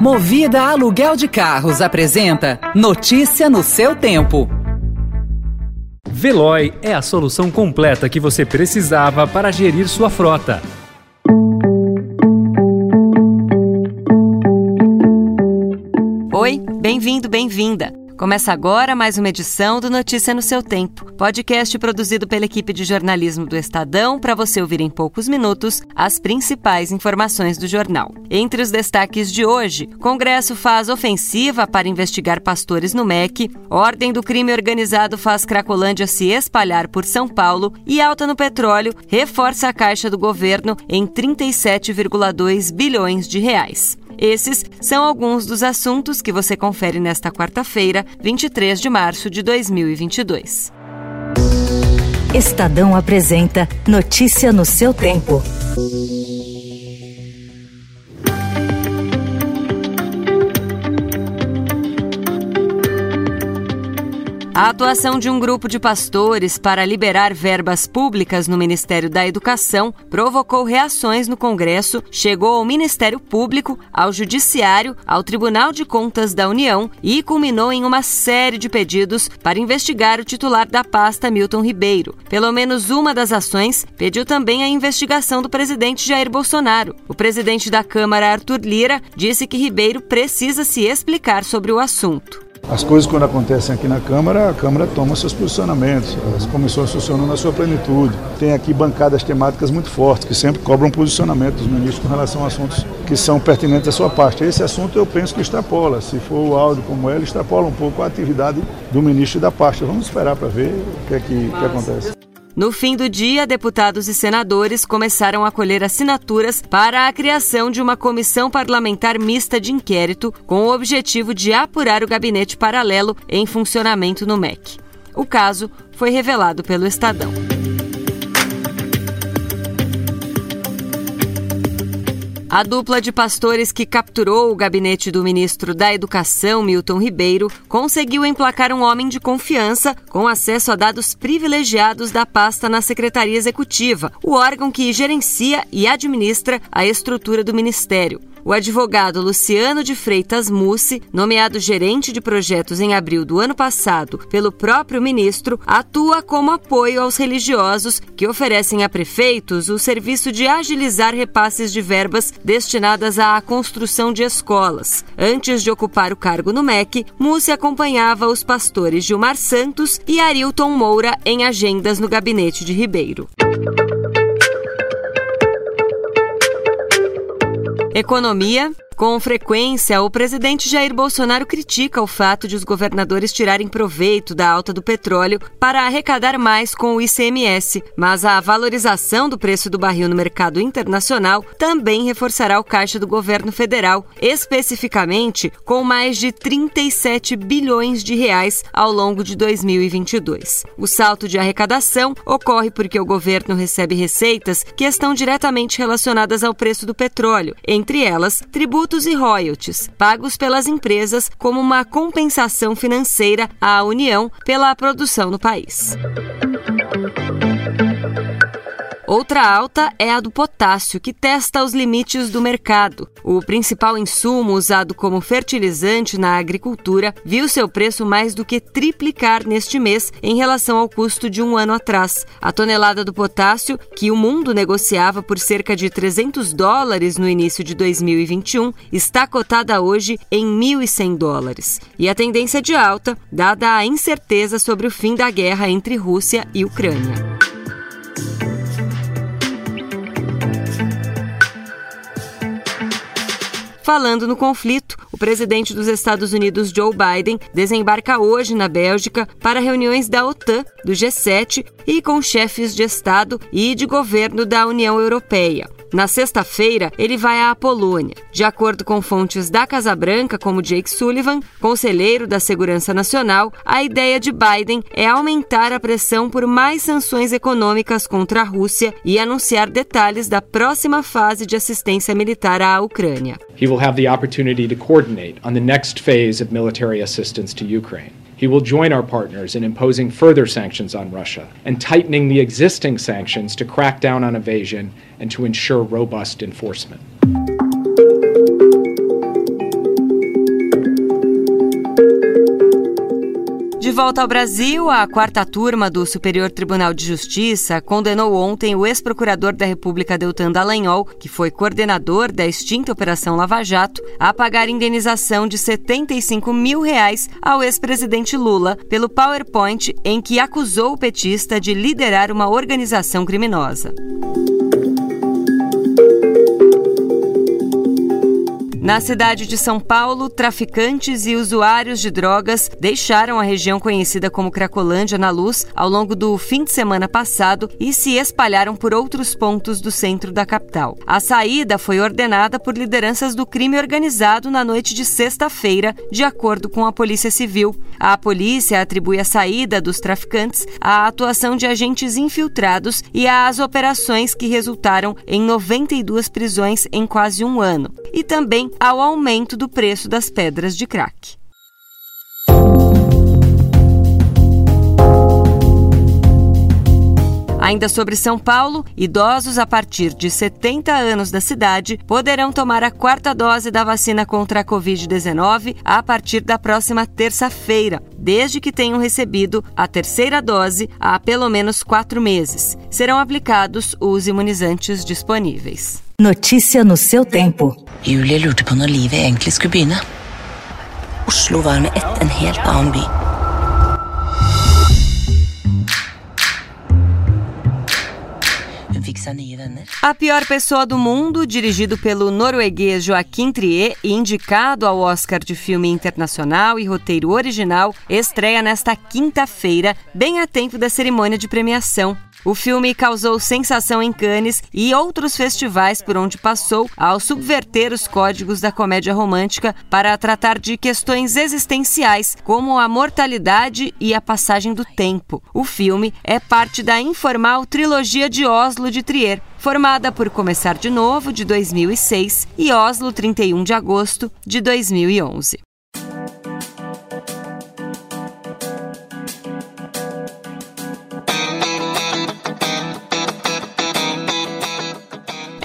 Movida Aluguel de Carros apresenta Notícia no seu tempo. Veloy é a solução completa que você precisava para gerir sua frota. Oi, bem-vindo, bem-vinda. Começa agora mais uma edição do Notícia no seu Tempo, podcast produzido pela equipe de jornalismo do Estadão para você ouvir em poucos minutos as principais informações do jornal. Entre os destaques de hoje, Congresso faz ofensiva para investigar pastores no MEC, Ordem do Crime Organizado faz Cracolândia se espalhar por São Paulo e alta no petróleo reforça a caixa do governo em 37,2 bilhões de reais. Esses são alguns dos assuntos que você confere nesta quarta-feira, 23 de março de 2022. Estadão apresenta Notícia no seu tempo. A atuação de um grupo de pastores para liberar verbas públicas no Ministério da Educação provocou reações no Congresso, chegou ao Ministério Público, ao Judiciário, ao Tribunal de Contas da União e culminou em uma série de pedidos para investigar o titular da pasta, Milton Ribeiro. Pelo menos uma das ações pediu também a investigação do presidente Jair Bolsonaro. O presidente da Câmara, Arthur Lira, disse que Ribeiro precisa se explicar sobre o assunto. As coisas, quando acontecem aqui na Câmara, a Câmara toma seus posicionamentos, as comissões funcionam na sua plenitude. Tem aqui bancadas temáticas muito fortes, que sempre cobram posicionamento dos ministros com relação a assuntos que são pertinentes à sua parte. Esse assunto eu penso que extrapola, se for o áudio como é, ele extrapola um pouco a atividade do ministro e da pasta. Vamos esperar para ver o que é que, que acontece. No fim do dia, deputados e senadores começaram a colher assinaturas para a criação de uma comissão parlamentar mista de inquérito com o objetivo de apurar o gabinete paralelo em funcionamento no MEC. O caso foi revelado pelo Estadão. A dupla de pastores que capturou o gabinete do ministro da Educação, Milton Ribeiro, conseguiu emplacar um homem de confiança com acesso a dados privilegiados da pasta na Secretaria Executiva, o órgão que gerencia e administra a estrutura do ministério. O advogado Luciano de Freitas Mussi, nomeado gerente de projetos em abril do ano passado pelo próprio ministro, atua como apoio aos religiosos que oferecem a prefeitos o serviço de agilizar repasses de verbas destinadas à construção de escolas. Antes de ocupar o cargo no MEC, Mussi acompanhava os pastores Gilmar Santos e Arilton Moura em agendas no gabinete de Ribeiro. Economia. Com frequência, o presidente Jair Bolsonaro critica o fato de os governadores tirarem proveito da alta do petróleo para arrecadar mais com o ICMS, mas a valorização do preço do barril no mercado internacional também reforçará o caixa do governo federal, especificamente com mais de 37 bilhões de reais ao longo de 2022. O salto de arrecadação ocorre porque o governo recebe receitas que estão diretamente relacionadas ao preço do petróleo, entre elas tributos tributos e royalties, pagos pelas empresas como uma compensação financeira à União pela produção no país. Outra alta é a do potássio, que testa os limites do mercado. O principal insumo usado como fertilizante na agricultura viu seu preço mais do que triplicar neste mês em relação ao custo de um ano atrás. A tonelada do potássio, que o mundo negociava por cerca de 300 dólares no início de 2021, está cotada hoje em 1.100 dólares. E a tendência de alta, dada a incerteza sobre o fim da guerra entre Rússia e Ucrânia. Falando no conflito, o presidente dos Estados Unidos, Joe Biden, desembarca hoje na Bélgica para reuniões da OTAN, do G7 e com chefes de Estado e de governo da União Europeia. Na sexta-feira, ele vai à Polônia. De acordo com fontes da Casa Branca, como Jake Sullivan, conselheiro da Segurança Nacional, a ideia de Biden é aumentar a pressão por mais sanções econômicas contra a Rússia e anunciar detalhes da próxima fase de assistência militar à Ucrânia. He will have the opportunity to coordinate on the next phase of military assistance to Ukraine. He will join our partners in imposing further sanctions on Russia and tightening the existing sanctions to crack down on evasion and to ensure robust enforcement. Volta ao Brasil, a quarta turma do Superior Tribunal de Justiça condenou ontem o ex-procurador da República Deltan Dallagnol, que foi coordenador da extinta Operação Lava Jato, a pagar indenização de 75 mil reais ao ex-presidente Lula pelo PowerPoint em que acusou o petista de liderar uma organização criminosa. Na cidade de São Paulo, traficantes e usuários de drogas deixaram a região conhecida como Cracolândia na luz ao longo do fim de semana passado e se espalharam por outros pontos do centro da capital. A saída foi ordenada por lideranças do crime organizado na noite de sexta-feira, de acordo com a Polícia Civil. A polícia atribui a saída dos traficantes à atuação de agentes infiltrados e às operações que resultaram em 92 prisões em quase um ano. E também ao aumento do preço das pedras de crack. Ainda sobre São Paulo, idosos a partir de 70 anos da cidade poderão tomar a quarta dose da vacina contra a Covid-19 a partir da próxima terça-feira, desde que tenham recebido a terceira dose há pelo menos quatro meses. Serão aplicados os imunizantes disponíveis. Notícia no seu tempo. Julie lurte på når livet egentlig skulle begynne. Oslo var med ett en helt annen by. A Pior Pessoa do Mundo, dirigido pelo norueguês Joaquim Trier e indicado ao Oscar de Filme Internacional e Roteiro Original, estreia nesta quinta-feira, bem a tempo da cerimônia de premiação. O filme causou sensação em Cannes e outros festivais por onde passou ao subverter os códigos da comédia romântica para tratar de questões existenciais, como a mortalidade e a passagem do tempo. O filme é parte da informal trilogia de Oslo de Trier, formada por Começar de Novo, de 2006, e Oslo 31 de Agosto, de 2011.